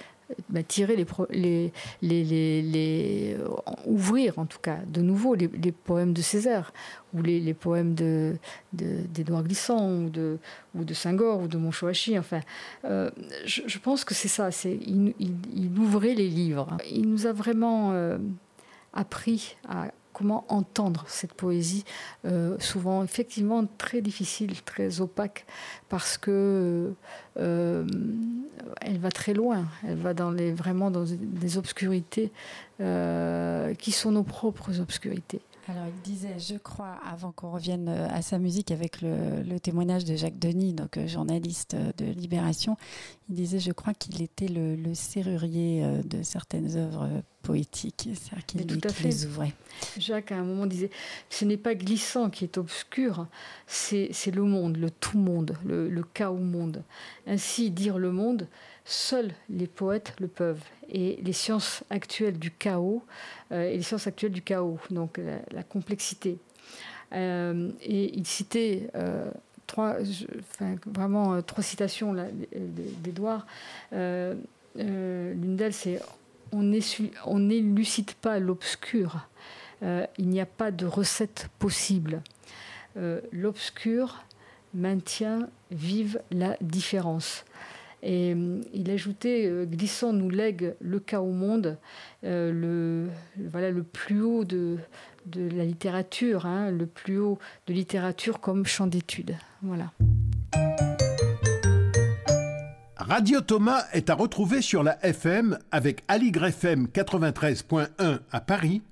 bah, tirer les, ouvrir en tout cas de nouveau les, poèmes de Césaire ou les, poèmes de d'Édouard Glissant ou de ou de ou de Monchoachi enfin euh, je, pense que c'est ça c'est il, ouvrait les livres. Il nous a vraiment euh, appris à comment entendre cette poésie, euh, souvent effectivement très difficile, très opaque, parce que euh, elle va très loin, elle va vraiment dans des obscurités euh, qui sont nos propres obscurités. Alors il disait, je crois, avant qu'on revienne euh, à sa musique avec le, témoignage de Jacques Denis, donc euh, journaliste euh, de Libération, il disait, je crois qu'il était le, serrurier de certaines œuvres poétiques, c'est-à-dire qu'il les ouvrait. Jacques, à un moment, disait, ce n'est pas glissant qui est obscur, c'est le monde, le tout monde, le, le chaos monde. Ainsi, dire le monde, Seuls les poètes le peuvent. Et les sciences actuelles du chaos, euh, et les sciences actuelles du chaos, donc la, complexité. Euh, et il citait euh, trois, vraiment trois citations d'Edouard. L'une d'elles, c'est on n'élucide pas l'obscur. il n'y a pas de recette possible. l'obscur maintient vive la différence. Et euh, il ajoutait euh, Glissant nous lègue le cas au monde, euh, le, voilà, le plus haut de, la littérature, hein, le plus haut de littérature comme champ d'étude. Voilà. Radio Thomas est à retrouver sur la FM avec Aligre FM 93.1 à Paris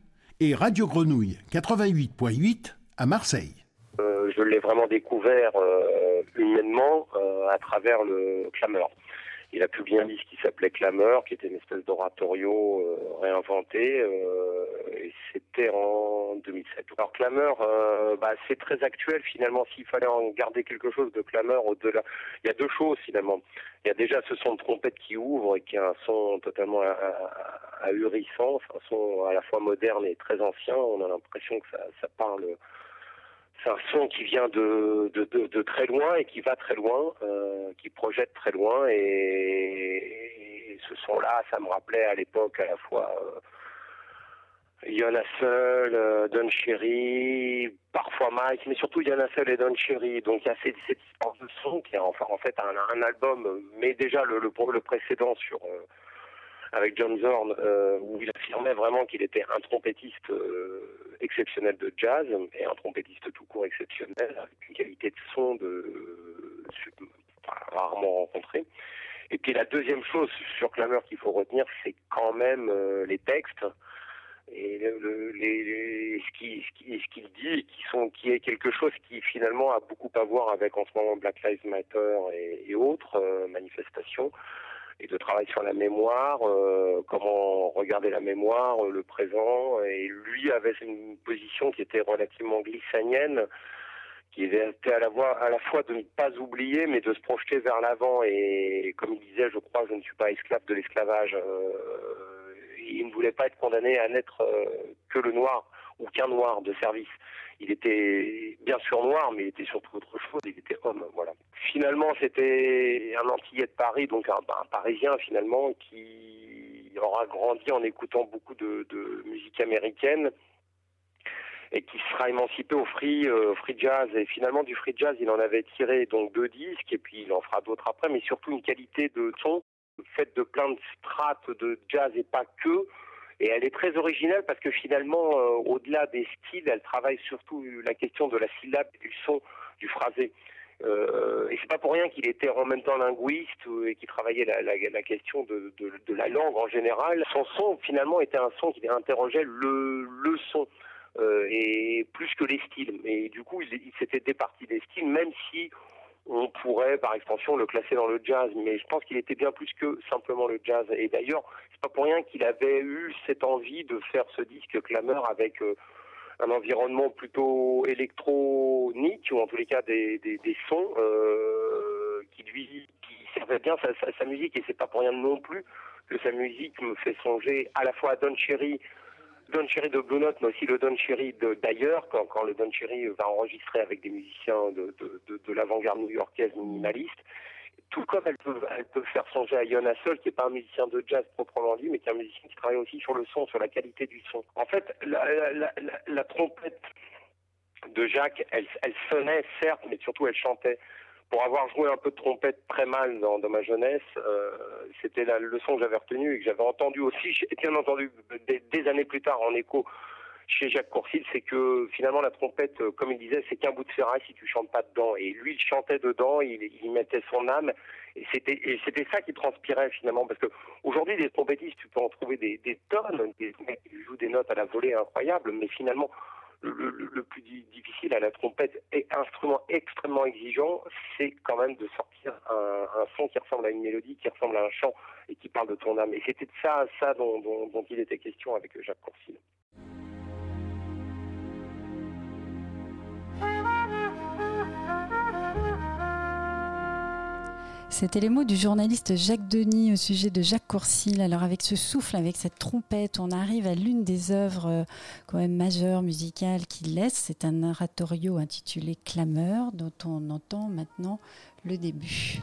et Radio Grenouille 88.8 à Marseille. Je l'ai vraiment découvert humainement à travers le clameur. Il a publié un livre qui s'appelait Clameur, qui était une espèce d'oratorio euh, réinventé, euh, et c'était en 2007. Alors Clameur, euh, bah, c'est très actuel finalement. S'il fallait en garder quelque chose de Clameur au-delà, il y a deux choses finalement. Il y a déjà ce son de trompette qui ouvre et qui a un son totalement ahurissant, un son à la fois moderne et très ancien. On a l'impression que ça parle c'est un son qui vient de, très loin et qui va très loin, euh, qui projette très loin. Et, ce son-là, ça me rappelait à l'époque à la fois euh, Seul, euh, Don Cherry, parfois Mike, mais surtout Yana Seul et Don Cherry. Donc il y a cette, cette de son qui est enfin en fait un, album, mais déjà le, précédent sur avec John Zorn, euh, où il affirmait vraiment qu'il était un trompettiste euh, exceptionnel de jazz et un trompettiste tout court exceptionnel, avec une qualité de son de, rarement rencontrée. Et puis la deuxième chose sur Clameur qu'il faut retenir, c'est quand même euh, les textes et ce qu'il dit, qui, est quelque chose qui finalement a beaucoup à voir avec en ce moment Black Lives Matter et autres manifestations et de travail sur la mémoire, euh, comment regarder la mémoire, euh, le présent. Et lui avait une position qui était relativement glissanienne, qui était à la, à la fois de ne pas oublier, mais de se projeter vers l'avant. Et comme il disait, je crois, je ne suis pas esclave de l'esclavage. Euh, il ne voulait pas être condamné à n'être que le noir ou qu'un noir de service il était bien sûr noir, mais il était surtout autre chose, il était homme, voilà. Finalement, c'était un Antillais de Paris, donc un, Parisien finalement, qui aura grandi en écoutant beaucoup de, musique américaine et qui sera émancipé au free, euh, free jazz. Et finalement, du free jazz, il en avait tiré donc deux disques, et puis il en fera d'autres après, mais surtout une qualité de son faite de plein de strates de jazz et pas que, et elle est très originale parce que finalement, euh, au-delà des styles, elle travaille surtout la question de la syllabe, du son, du phrasé. Euh, et c'est pas pour rien qu'il était en même temps linguiste et qu'il travaillait la, la, la question de, de, de, la langue en général. Son son finalement était un son qui interrogeait le, le son euh, et plus que les styles. Et du coup, il, il s'était départi des styles, même si on pourrait par extension le classer dans le jazz, mais je pense qu'il était bien plus que simplement le jazz. Et d'ailleurs, c'est pas pour rien qu'il avait eu cette envie de faire ce disque Clameur avec euh, un environnement plutôt électronique ou en tous les cas des, des, sons euh, qui lui qui servaient bien sa, sa musique. Et c'est pas pour rien non plus que sa musique me fait songer à la fois à Don Cherry Don Cherry de Blue Note, mais aussi le Don Cherry d'ailleurs, quand, le Don Cherry va enregistrer avec des musiciens de, de, de, de l'avant-garde new-yorkaise minimaliste. tout comme elle peut, elle peut faire songer à Jonas Sol, qui n'est pas un musicien de jazz proprement dit, mais qui est un musicien qui travaille aussi sur le son, sur la qualité du son. En fait, la trompette de Jacques, elle, elle sonnait certes, mais surtout elle chantait pour avoir joué un peu de trompette très mal dans, ma jeunesse, euh, c'était la leçon que j'avais retenue et que j'avais entendu aussi, bien entendu, des, années plus tard en écho chez Jacques Courcil, c'est que finalement la trompette, euh, comme il disait, c'est qu'un bout de ferraille si tu chantes pas dedans. Et lui, il chantait dedans, il, il mettait son âme, et c'était et c'était ça qui transpirait finalement, parce que aujourd'hui, des trompettistes, tu peux en trouver des, des tonnes, des mecs qui jouent des notes à la volée incroyables, mais finalement le, plus difficile à la trompette et instrument extrêmement exigeant, c'est quand même de sortir un, son qui ressemble à une mélodie, qui ressemble à un chant et qui parle de ton âme. Et c'était de ça, ça dont, il était question avec Jacques Courcil. C'était les mots du journaliste Jacques Denis au sujet de Jacques Courcil. Alors avec ce souffle, avec cette trompette, on arrive à l'une des œuvres euh, quand même majeures musicales qu'il laisse. C'est un oratorio intitulé Clameur dont on entend maintenant le début.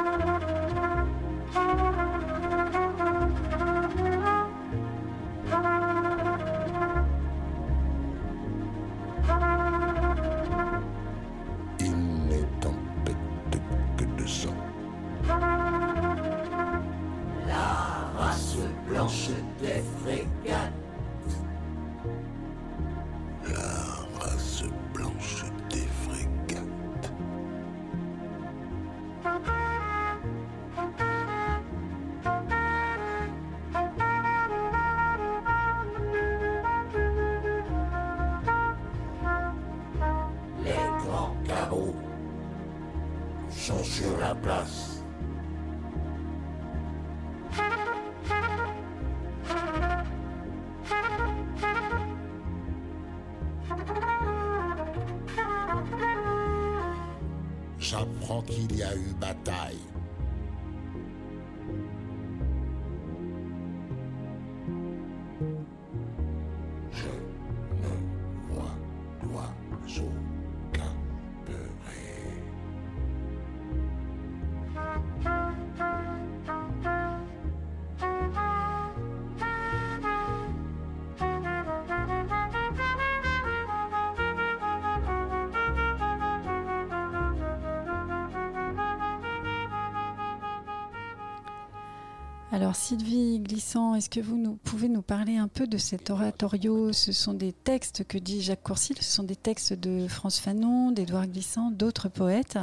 Alors Sylvie Glissant, est-ce que vous pouvez nous parler un peu de cet oratorio? Ce sont des textes que dit Jacques Courcil, ce sont des textes de France Fanon, d'Édouard Glissant, d'autres poètes.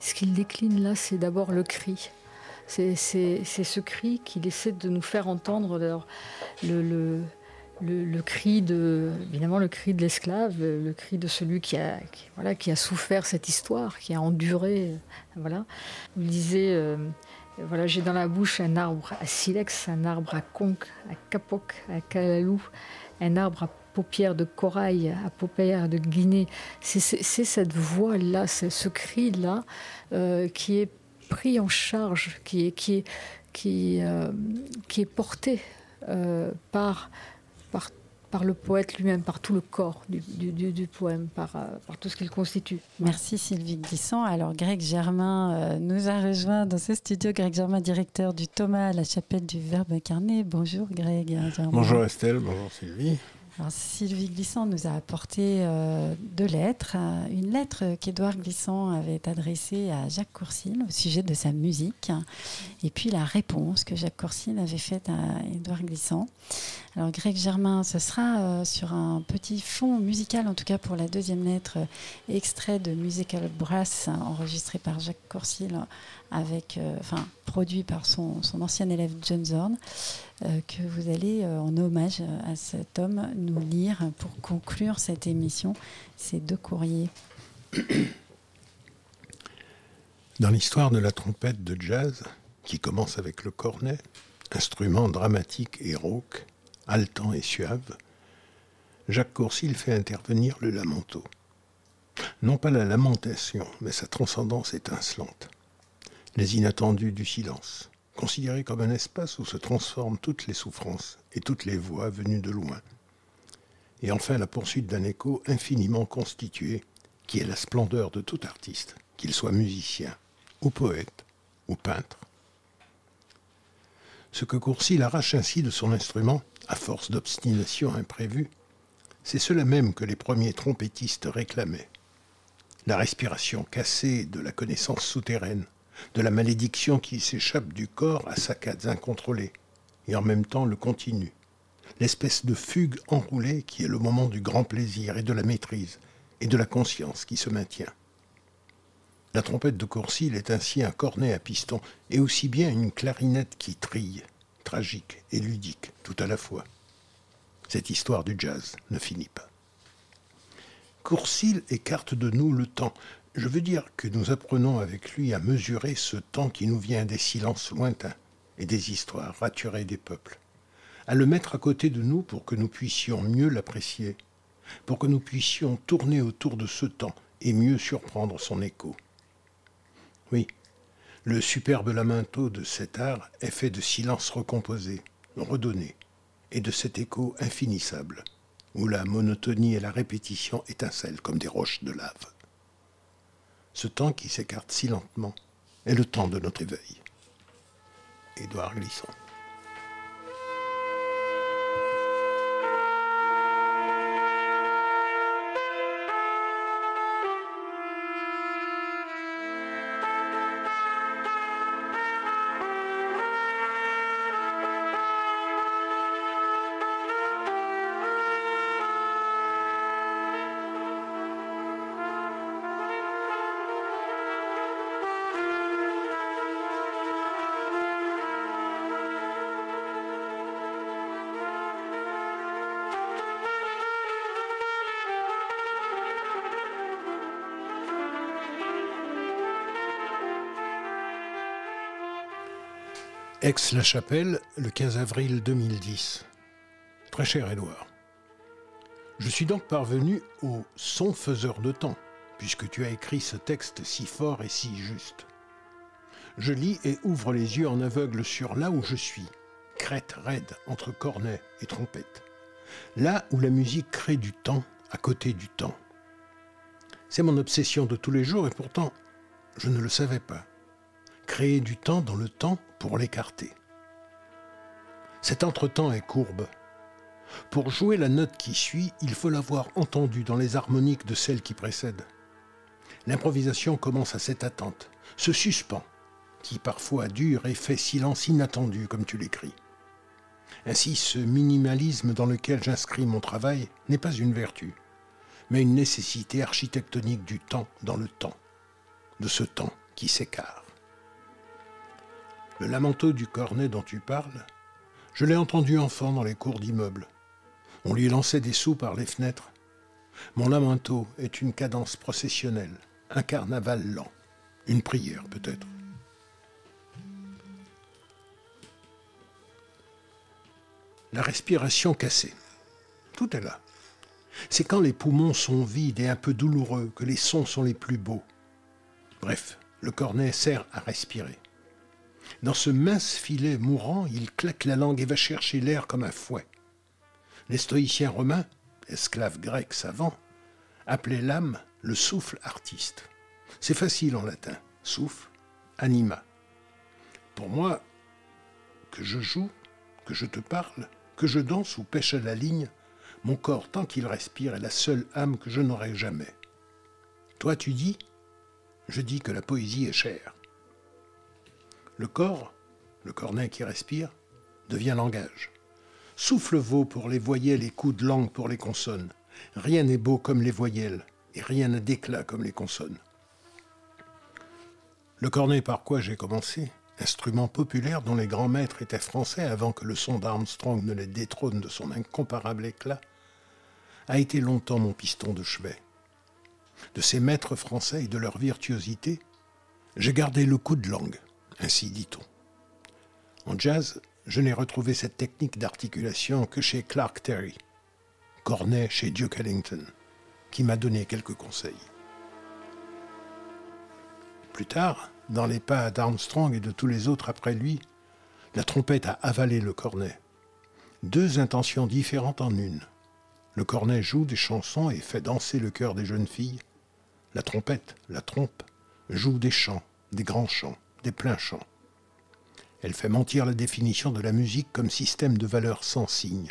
Ce qu'il décline là, c'est d'abord le cri. C'est ce cri qu'il essaie de nous faire entendre. le, le, cri de, évidemment, le cri de l'esclave, le, cri de celui qui a, voilà, qui a souffert cette histoire, qui a enduré. Voilà. Vous lisez. Voilà, j'ai dans la bouche un arbre à silex, un arbre à conque, à capoc, à calalou, un arbre à paupières de corail, à paupières de Guinée. C'est cette voix-là, ce cri-là euh, qui est pris en charge, qui est, qui euh, porté euh, par, par le poète lui-même, par tout le corps du, du, du poème, par, euh, par, tout ce qu'il constitue. Merci Sylvie Glissant. Alors Greg Germain euh, nous a rejoint dans ce studio. Greg Germain, directeur du Thomas à la chapelle du Verbe incarné. Bonjour Greg. Germain. Bonjour Estelle, bonjour Sylvie. Alors, Sylvie Glissant nous a apporté euh, deux lettres. Euh, une lettre qu'Édouard Glissant avait adressée à Jacques Courcil au sujet de sa musique. Et puis la réponse que Jacques Courcil avait faite à Édouard Glissant. Alors Greg Germain, ce sera euh, sur un petit fond musical, en tout cas pour la deuxième lettre, extrait de Musical Brass enregistré par Jacques Courcil, avec, enfin produit par son, son ancien élève John Zorn. Euh, que vous allez, euh, en hommage à cet homme, nous lire pour conclure cette émission ces deux courriers. Dans l'histoire de la trompette de jazz, qui commence avec le cornet, instrument dramatique et rauque, haletant et suave, Jacques Courcil fait intervenir le lamento. Non pas la lamentation, mais sa transcendance étincelante. Les inattendus du silence, considéré comme un espace où se transforment toutes les souffrances et toutes les voix venues de loin. Et enfin la poursuite d'un écho infiniment constitué, qui est la splendeur de tout artiste, qu'il soit musicien, ou poète, ou peintre. Ce que Courcil arrache ainsi de son instrument, à force d'obstination imprévue, c'est cela même que les premiers trompettistes réclamaient. La respiration cassée de la connaissance souterraine, de la malédiction qui s'échappe du corps à saccades incontrôlées, et en même temps le continue, l'espèce de fugue enroulée qui est le moment du grand plaisir et de la maîtrise, et de la conscience qui se maintient. La trompette de Courcil est ainsi un cornet à piston, et aussi bien une clarinette qui trille, tragique et ludique tout à la fois. Cette histoire du jazz ne finit pas. Courcil écarte de nous le temps, je veux dire que nous apprenons avec lui à mesurer ce temps qui nous vient des silences lointains et des histoires raturées des peuples, à le mettre à côté de nous pour que nous puissions mieux l'apprécier, pour que nous puissions tourner autour de ce temps et mieux surprendre son écho. Oui, le superbe lamento de cet art est fait de silences recomposés, redonnés, et de cet écho infinissable, où la monotonie et la répétition étincellent comme des roches de lave ce temps qui s'écarte si lentement est le temps de notre éveil. Édouard Glissant. Aix-la-Chapelle, le 15 avril 2010. Très cher Édouard, je suis donc parvenu au son faiseur de temps, puisque tu as écrit ce texte si fort et si juste. Je lis et ouvre les yeux en aveugle sur là où je suis, crête raide entre cornet et trompette, là où la musique crée du temps à côté du temps. C'est mon obsession de tous les jours et pourtant, je ne le savais pas créer du temps dans le temps pour l'écarter. Cet entretemps est courbe. Pour jouer la note qui suit, il faut l'avoir entendue dans les harmoniques de celle qui précède. L'improvisation commence à cette attente, ce suspens, qui parfois dure et fait silence inattendu, comme tu l'écris. Ainsi, ce minimalisme dans lequel j'inscris mon travail n'est pas une vertu, mais une nécessité architectonique du temps dans le temps, de ce temps qui s'écarte. Le lamento du cornet dont tu parles, je l'ai entendu enfant dans les cours d'immeubles. On lui lançait des sous par les fenêtres. Mon lamento est une cadence processionnelle, un carnaval lent, une prière peut-être. La respiration cassée. Tout est là. C'est quand les poumons sont vides et un peu douloureux que les sons sont les plus beaux. Bref, le cornet sert à respirer. Dans ce mince filet mourant, il claque la langue et va chercher l'air comme un fouet. Les stoïciens romains, esclaves grecs savants, appelaient l'âme le souffle artiste. C'est facile en latin. Souffle, anima. Pour moi, que je joue, que je te parle, que je danse ou pêche à la ligne, Mon corps, tant qu'il respire, est la seule âme que je n'aurai jamais. Toi, tu dis? Je dis que la poésie est chère. Le corps, le cornet qui respire, devient langage. Souffle vaut pour les voyelles et coups de langue pour les consonnes. Rien n'est beau comme les voyelles, et rien n'a d'éclat comme les consonnes. Le cornet par quoi j'ai commencé, instrument populaire dont les grands maîtres étaient français avant que le son d'Armstrong ne les détrône de son incomparable éclat, a été longtemps mon piston de chevet. De ces maîtres français et de leur virtuosité, j'ai gardé le coup de langue, ainsi dit-on. En jazz, je n'ai retrouvé cette technique d'articulation que chez Clark Terry, cornet chez Duke Ellington, qui m'a donné quelques conseils. Plus tard, dans les pas d'Armstrong et de tous les autres après lui, la trompette a avalé le cornet. Deux intentions différentes en une. Le cornet joue des chansons et fait danser le cœur des jeunes filles. La trompette, la trompe, joue des chants, des grands chants, des pleins chants. Elle fait mentir la définition de la musique comme système de valeurs sans signe.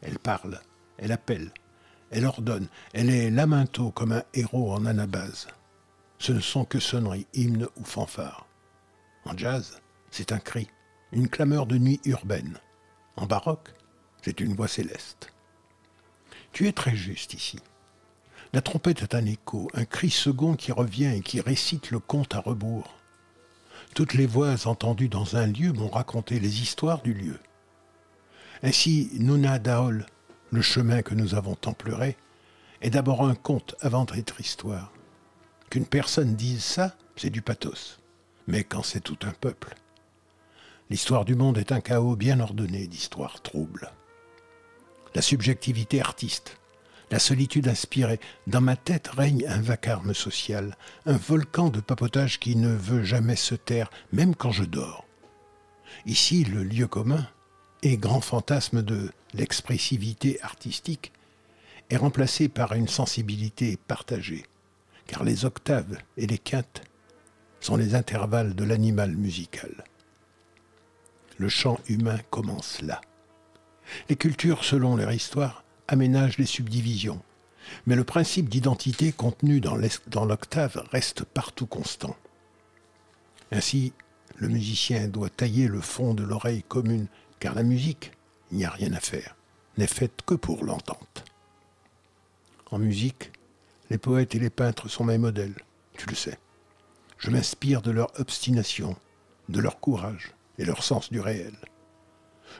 Elle parle, elle appelle, elle ordonne, elle est lamento comme un héros en anabase. Ce ne sont que sonneries, hymnes ou fanfares. En jazz, c'est un cri, une clameur de nuit urbaine. En baroque, c'est une voix céleste. Tu es très juste ici. La trompette est un écho, un cri second qui revient et qui récite le conte à rebours. Toutes les voix entendues dans un lieu m'ont raconté les histoires du lieu. Ainsi, Nuna Daol, le chemin que nous avons tant pleuré, est d'abord un conte avant d'être histoire. Qu'une personne dise ça, c'est du pathos. Mais quand c'est tout un peuple. L'histoire du monde est un chaos bien ordonné d'histoires troubles. La subjectivité artiste, la solitude inspirée. Dans ma tête règne un vacarme social, un volcan de papotage qui ne veut jamais se taire, même quand je dors. Ici, le lieu commun et grand fantasme de l'expressivité artistique est remplacé par une sensibilité partagée, car les octaves et les quintes sont les intervalles de l'animal musical. Le chant humain commence là. Les cultures, selon leur histoire, aménage les subdivisions. Mais le principe d'identité contenu dans l'octave reste partout constant. Ainsi, le musicien doit tailler le fond de l'oreille commune, car la musique, il n'y a rien à faire, n'est faite que pour l'entente. En musique, les poètes et les peintres sont mes modèles, tu le sais. Je m'inspire de leur obstination, de leur courage et leur sens du réel.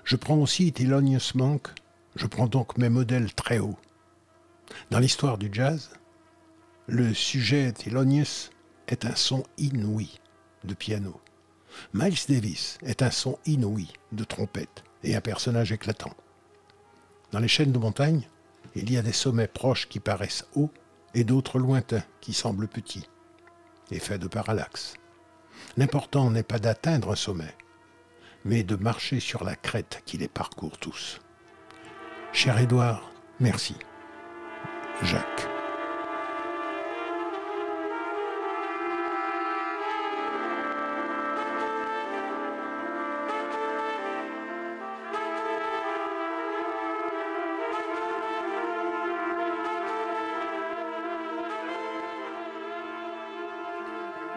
Je prends aussi Thelonious Monk je prends donc mes modèles très hauts. Dans l'histoire du jazz, le sujet Thelonious est un son inouï de piano. Miles Davis est un son inouï de trompette et un personnage éclatant. Dans les chaînes de montagne, il y a des sommets proches qui paraissent hauts et d'autres lointains qui semblent petits. Effet de parallaxe. L'important n'est pas d'atteindre un sommet, mais de marcher sur la crête qui les parcourt tous. Cher Édouard, merci. Jacques.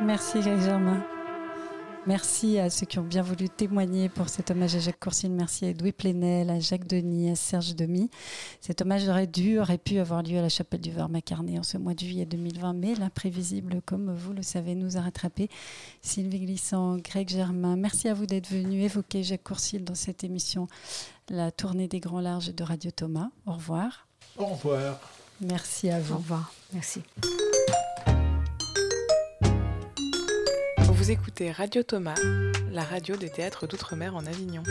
Merci Germain. Merci à ceux qui ont bien voulu témoigner pour cet hommage à Jacques Courcine. Merci à Edoui Plenel, à Jacques Denis, à Serge Demy. Cet hommage aurait dû, aurait pu avoir lieu à la chapelle du Var-Macarné en ce mois de juillet 2020, mais l'imprévisible, comme vous le savez, nous a rattrapé. Sylvie Glissant, Greg Germain, merci à vous d'être venus évoquer Jacques Courcine dans cette émission, la tournée des grands larges de Radio Thomas. Au revoir. Au revoir. Merci à vous. Au revoir. Merci. Vous écoutez Radio Thomas, la radio des théâtres d'outre-mer en Avignon.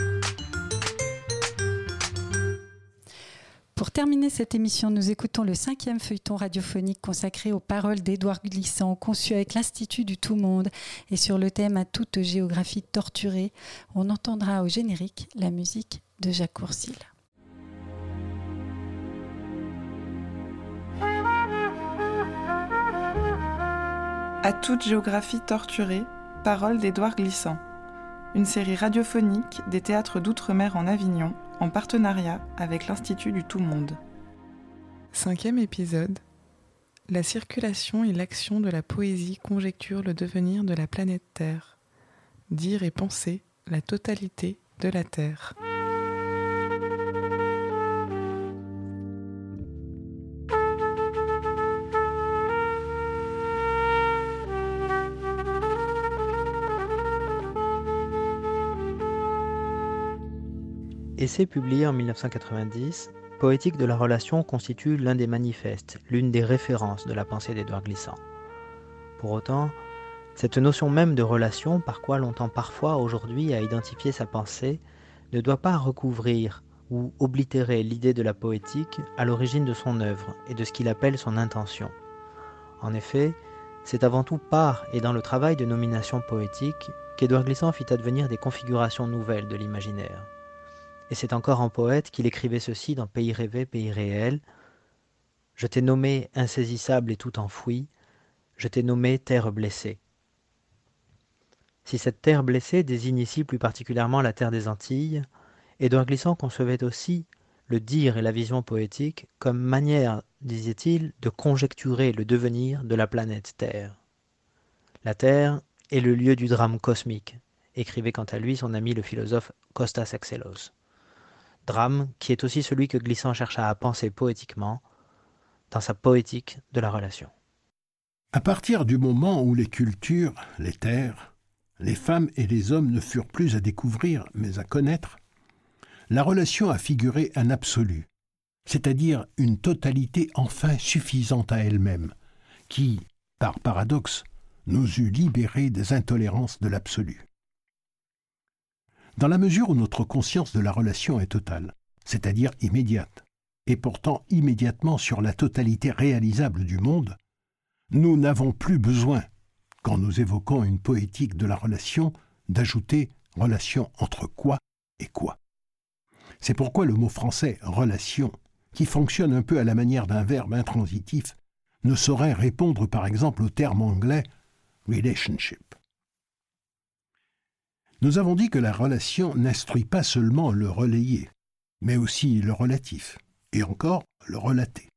Pour terminer cette émission, nous écoutons le cinquième feuilleton radiophonique consacré aux paroles d'Édouard Glissant, conçu avec l'Institut du Tout-Monde et sur le thème à toute géographie torturée. On entendra au générique la musique de Jacques Courcil. À toute géographie torturée, Paroles d'Édouard Glissant, une série radiophonique des théâtres d'outre-mer en Avignon en partenariat avec l'Institut du Tout-Monde. Cinquième épisode. La circulation et l'action de la poésie conjecturent le devenir de la planète Terre. Dire et penser la totalité de la Terre. Essai publié en 1990, Poétique de la relation constitue l'un des manifestes, l'une des références de la pensée d'Édouard Glissant. Pour autant, cette notion même de relation, par quoi l'on tend parfois aujourd'hui à identifier sa pensée, ne doit pas recouvrir ou oblitérer l'idée de la poétique à l'origine de son œuvre et de ce qu'il appelle son intention. En effet, c'est avant tout par et dans le travail de nomination poétique qu'Édouard Glissant fit advenir des configurations nouvelles de l'imaginaire. Et c'est encore en poète qu'il écrivait ceci dans Pays rêvé, pays réel. Je t'ai nommé insaisissable et tout enfoui, je t'ai nommé terre blessée. Si cette terre blessée désigne ici plus particulièrement la terre des Antilles, Édouard Glissant concevait aussi le dire et la vision poétique comme manière, disait-il, de conjecturer le devenir de la planète Terre. La Terre est le lieu du drame cosmique, écrivait quant à lui son ami le philosophe Costas Axelos drame qui est aussi celui que Glissant chercha à penser poétiquement dans sa poétique de la relation. À partir du moment où les cultures, les terres, les femmes et les hommes ne furent plus à découvrir mais à connaître, la relation a figuré un absolu, c'est-à-dire une totalité enfin suffisante à elle-même, qui, par paradoxe, nous eût libérés des intolérances de l'absolu. Dans la mesure où notre conscience de la relation est totale, c'est-à-dire immédiate, et portant immédiatement sur la totalité réalisable du monde, nous n'avons plus besoin, quand nous évoquons une poétique de la relation, d'ajouter relation entre quoi et quoi. C'est pourquoi le mot français relation, qui fonctionne un peu à la manière d'un verbe intransitif, ne saurait répondre par exemple au terme anglais relationship. Nous avons dit que la relation n'instruit pas seulement le relayé, mais aussi le relatif, et encore le relaté.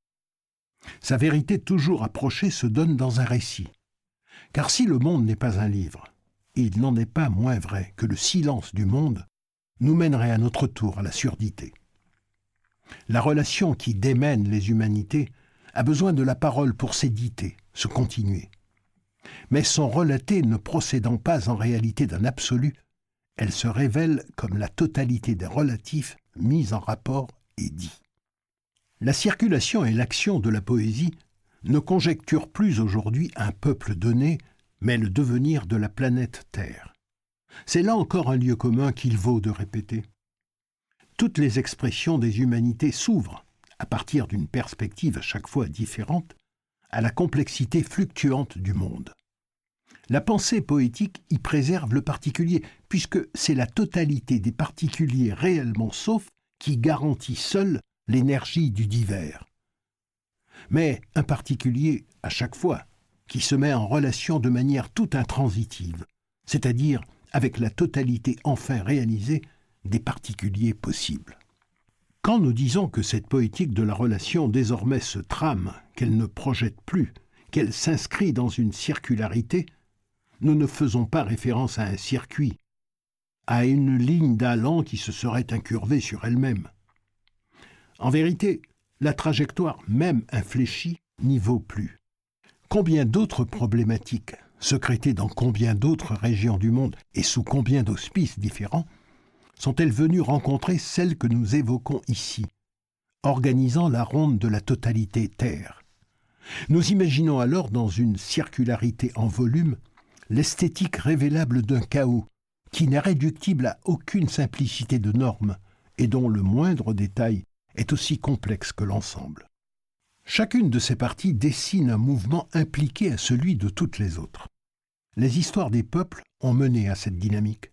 Sa vérité toujours approchée se donne dans un récit. Car si le monde n'est pas un livre, il n'en est pas moins vrai que le silence du monde nous mènerait à notre tour à la surdité. La relation qui démène les humanités a besoin de la parole pour s'éditer, se continuer. Mais son relaté ne procédant pas en réalité d'un absolu, elle se révèle comme la totalité des relatifs mis en rapport et dits. La circulation et l'action de la poésie ne conjecturent plus aujourd'hui un peuple donné, mais le devenir de la planète Terre. C'est là encore un lieu commun qu'il vaut de répéter. Toutes les expressions des humanités s'ouvrent, à partir d'une perspective à chaque fois différente, à la complexité fluctuante du monde. La pensée poétique y préserve le particulier, puisque c'est la totalité des particuliers réellement saufs qui garantit seul l'énergie du divers. Mais un particulier, à chaque fois, qui se met en relation de manière tout intransitive, c'est-à-dire avec la totalité enfin réalisée des particuliers possibles. Quand nous disons que cette poétique de la relation désormais se trame, qu'elle ne projette plus, qu'elle s'inscrit dans une circularité, nous ne faisons pas référence à un circuit, à une ligne d'allant qui se serait incurvée sur elle-même. En vérité, la trajectoire même infléchie n'y vaut plus. Combien d'autres problématiques, secrétées dans combien d'autres régions du monde et sous combien d'auspices différents, sont-elles venues rencontrer celles que nous évoquons ici, organisant la ronde de la totalité Terre? Nous imaginons alors dans une circularité en volume l'esthétique révélable d'un chaos qui n'est réductible à aucune simplicité de normes et dont le moindre détail est aussi complexe que l'ensemble. Chacune de ces parties dessine un mouvement impliqué à celui de toutes les autres. Les histoires des peuples ont mené à cette dynamique.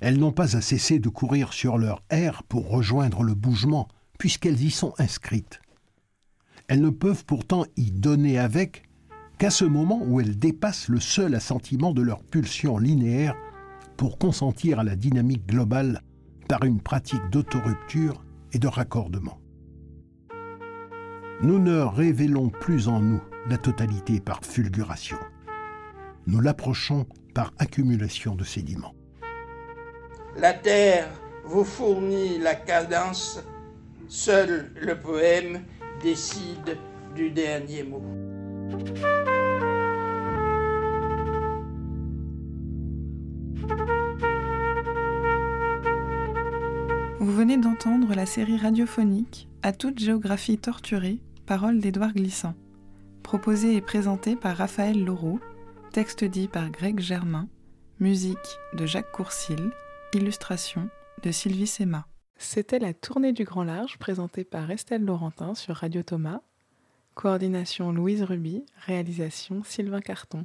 Elles n'ont pas à cesser de courir sur leur air pour rejoindre le bougement, puisqu'elles y sont inscrites. Elles ne peuvent pourtant y donner avec qu'à ce moment où elles dépassent le seul assentiment de leur pulsion linéaire pour consentir à la dynamique globale par une pratique d'autorupture et de raccordement. nous ne révélons plus en nous la totalité par fulguration. Nous l'approchons par accumulation de sédiments. La terre vous fournit la cadence, seul le poème décide du dernier mot. Vous venez d'entendre la série radiophonique À toute géographie torturée, paroles d'Édouard Glissant, proposée et présentée par Raphaël Laureau, texte dit par Greg Germain, musique de Jacques Courcil, illustration de Sylvie Sema. C'était la tournée du Grand Large présentée par Estelle Laurentin sur Radio Thomas. Coordination Louise Ruby, réalisation Sylvain Carton.